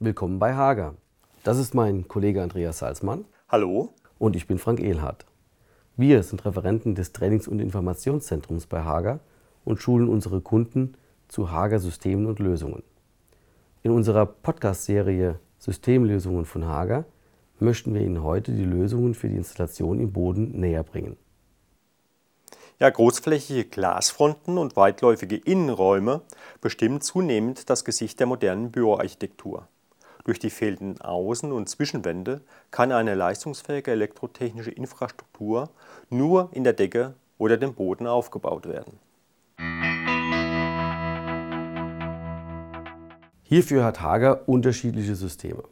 Willkommen bei Hager. Das ist mein Kollege Andreas Salzmann. Hallo. Und ich bin Frank Ehlhardt. Wir sind Referenten des Trainings- und Informationszentrums bei Hager und schulen unsere Kunden zu Hager Systemen und Lösungen. In unserer Podcast-Serie Systemlösungen von Hager möchten wir Ihnen heute die Lösungen für die Installation im Boden näher bringen. Ja, großflächige Glasfronten und weitläufige Innenräume bestimmen zunehmend das Gesicht der modernen Büroarchitektur. Durch die fehlenden Außen- und Zwischenwände kann eine leistungsfähige elektrotechnische Infrastruktur nur in der Decke oder dem Boden aufgebaut werden. Hierfür hat Hager unterschiedliche Systeme.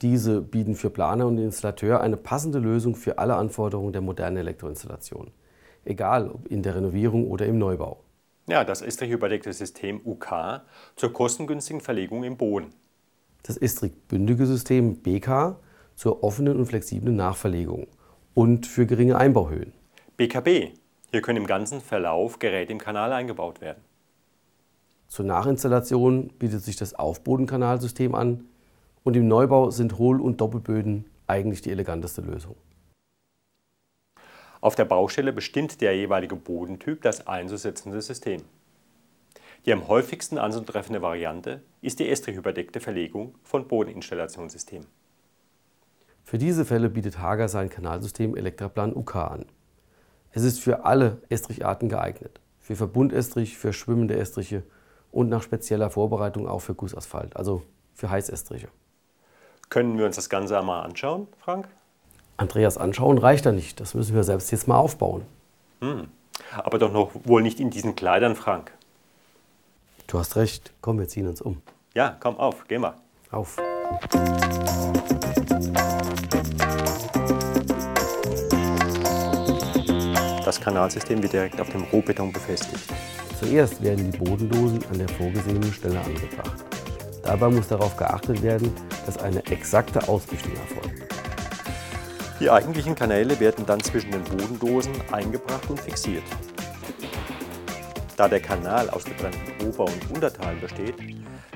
Diese bieten für Planer und Installateur eine passende Lösung für alle Anforderungen der modernen Elektroinstallation egal ob in der Renovierung oder im Neubau. Ja, das Estrich-überdeckte System UK zur kostengünstigen Verlegung im Boden. Das Estrich-bündige System BK zur offenen und flexiblen Nachverlegung und für geringe Einbauhöhen. BKB. Hier können im ganzen Verlauf Geräte im Kanal eingebaut werden. Zur Nachinstallation bietet sich das Aufbodenkanalsystem an und im Neubau sind Hohl- und Doppelböden eigentlich die eleganteste Lösung. Auf der Baustelle bestimmt der jeweilige Bodentyp das einzusetzende System. Die am häufigsten anzutreffende Variante ist die estrich-überdeckte Verlegung von Bodeninstallationssystemen. Für diese Fälle bietet Hager sein Kanalsystem Elektraplan UK an. Es ist für alle Estricharten geeignet. Für Verbundestrich, für schwimmende Estriche und nach spezieller Vorbereitung auch für Gussasphalt, also für Heißestriche. Können wir uns das Ganze einmal anschauen, Frank? Andreas anschauen reicht da nicht. Das müssen wir selbst jetzt mal aufbauen. Hm. Aber doch noch wohl nicht in diesen Kleidern, Frank. Du hast recht. Komm, wir ziehen uns um. Ja, komm auf, geh mal. Auf. Das Kanalsystem wird direkt auf dem Rohbeton befestigt. Zuerst werden die Bodendosen an der vorgesehenen Stelle angebracht. Dabei muss darauf geachtet werden, dass eine exakte Ausrichtung erfolgt. Die eigentlichen Kanäle werden dann zwischen den Bodendosen eingebracht und fixiert. Da der Kanal aus getrennten Ober- und Unterteilen besteht,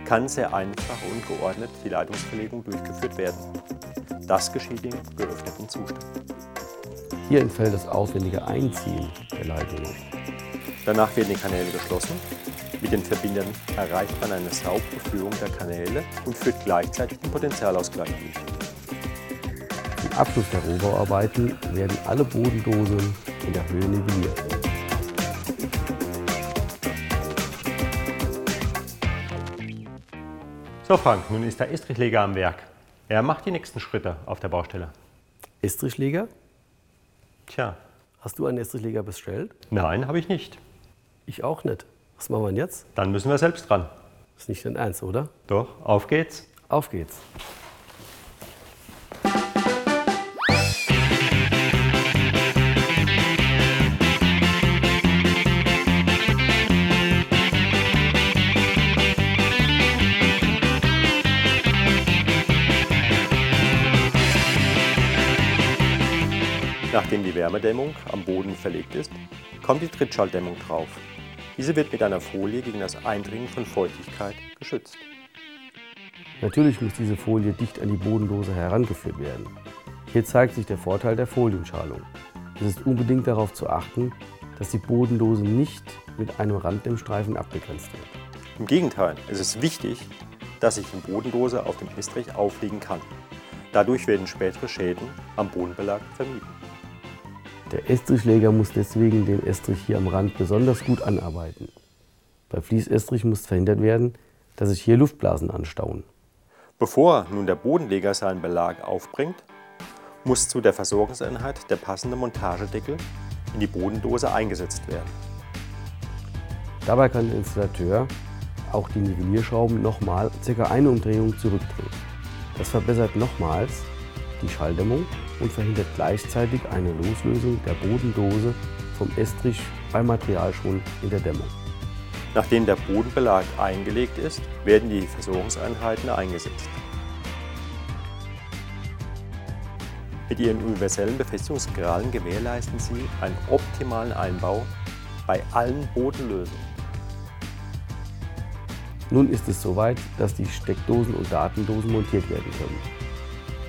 kann sehr einfach und geordnet die Leitungsverlegung durchgeführt werden. Das geschieht im geöffneten Zustand. Hier entfällt das aufwendige Einziehen der Leitungen. Danach werden die Kanäle geschlossen. Mit den Verbindern erreicht man eine saubere Führung der Kanäle und führt gleichzeitig den Potentialausgleich durch. Abschluss der Rohbauarbeiten werden alle Bodendosen in der Höhe nivelliert. So Frank, nun ist der Estrichleger am Werk. Er macht die nächsten Schritte auf der Baustelle. Estrichleger? Tja. Hast du einen Estrichleger bestellt? Nein, habe ich nicht. Ich auch nicht. Was machen wir denn jetzt? Dann müssen wir selbst dran. Ist nicht dein Ernst, oder? Doch, auf geht's. Auf geht's. Nachdem die Wärmedämmung am Boden verlegt ist, kommt die Trittschalldämmung drauf. Diese wird mit einer Folie gegen das Eindringen von Feuchtigkeit geschützt. Natürlich muss diese Folie dicht an die Bodendose herangeführt werden. Hier zeigt sich der Vorteil der Folienschalung. Es ist unbedingt darauf zu achten, dass die Bodendose nicht mit einem Randdämmstreifen abgegrenzt wird. Im Gegenteil, es ist wichtig, dass sich die Bodendose auf dem Estrich aufliegen kann. Dadurch werden spätere Schäden am Bodenbelag vermieden. Der Estrichleger muss deswegen den Estrich hier am Rand besonders gut anarbeiten. Bei Fließestrich muss verhindert werden, dass sich hier Luftblasen anstauen. Bevor nun der Bodenleger seinen Belag aufbringt, muss zu der Versorgungseinheit der passende Montagedeckel in die Bodendose eingesetzt werden. Dabei kann der Installateur auch die Nivellierschrauben nochmal ca. eine Umdrehung zurückdrehen. Das verbessert nochmals die Schalldämmung und verhindert gleichzeitig eine Loslösung der Bodendose vom Estrich beim Materialschwund in der Dämmung. Nachdem der Bodenbelag eingelegt ist, werden die Versorgungseinheiten eingesetzt. Mit ihren universellen Befestigungskrallen gewährleisten sie einen optimalen Einbau bei allen Bodenlösungen. Nun ist es soweit, dass die Steckdosen und Datendosen montiert werden können.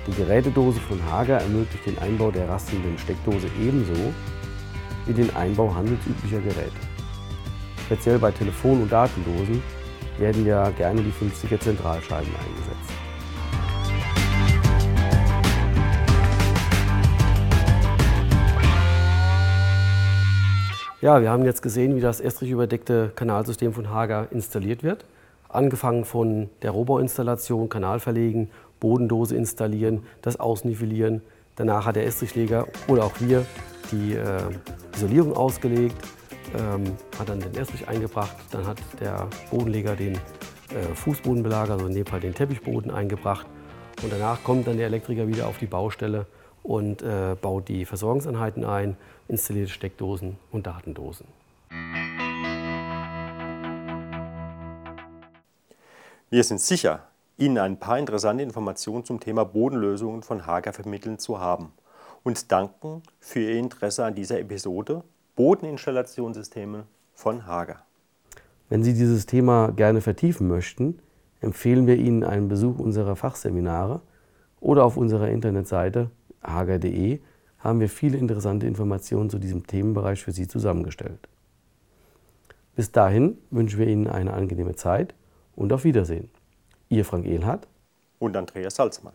Die Gerätedose von Hager ermöglicht den Einbau der rastenden Steckdose ebenso wie den Einbau handelsüblicher Geräte. Speziell bei Telefon- und Datendosen werden ja gerne die 50er Zentralscheiben eingesetzt. Ja, wir haben jetzt gesehen, wie das Estrich überdeckte Kanalsystem von Hager installiert wird. Angefangen von der Rohbauinstallation, Kanal verlegen, Bodendose installieren, das Ausnivelieren. Danach hat der Estrichleger oder auch wir die äh, Isolierung ausgelegt, ähm, hat dann den Estrich eingebracht. Dann hat der Bodenleger den äh, Fußbodenbelager, also in dem Fall den Teppichboden eingebracht. Und danach kommt dann der Elektriker wieder auf die Baustelle und äh, baut die Versorgungseinheiten ein, installiert Steckdosen und Datendosen. Wir sind sicher, Ihnen ein paar interessante Informationen zum Thema Bodenlösungen von Hager vermitteln zu haben und danken für Ihr Interesse an dieser Episode Bodeninstallationssysteme von Hager. Wenn Sie dieses Thema gerne vertiefen möchten, empfehlen wir Ihnen einen Besuch unserer Fachseminare oder auf unserer Internetseite hager.de haben wir viele interessante Informationen zu diesem Themenbereich für Sie zusammengestellt. Bis dahin wünschen wir Ihnen eine angenehme Zeit und auf Wiedersehen. Ihr Frank Ehlhardt und Andreas Salzmann.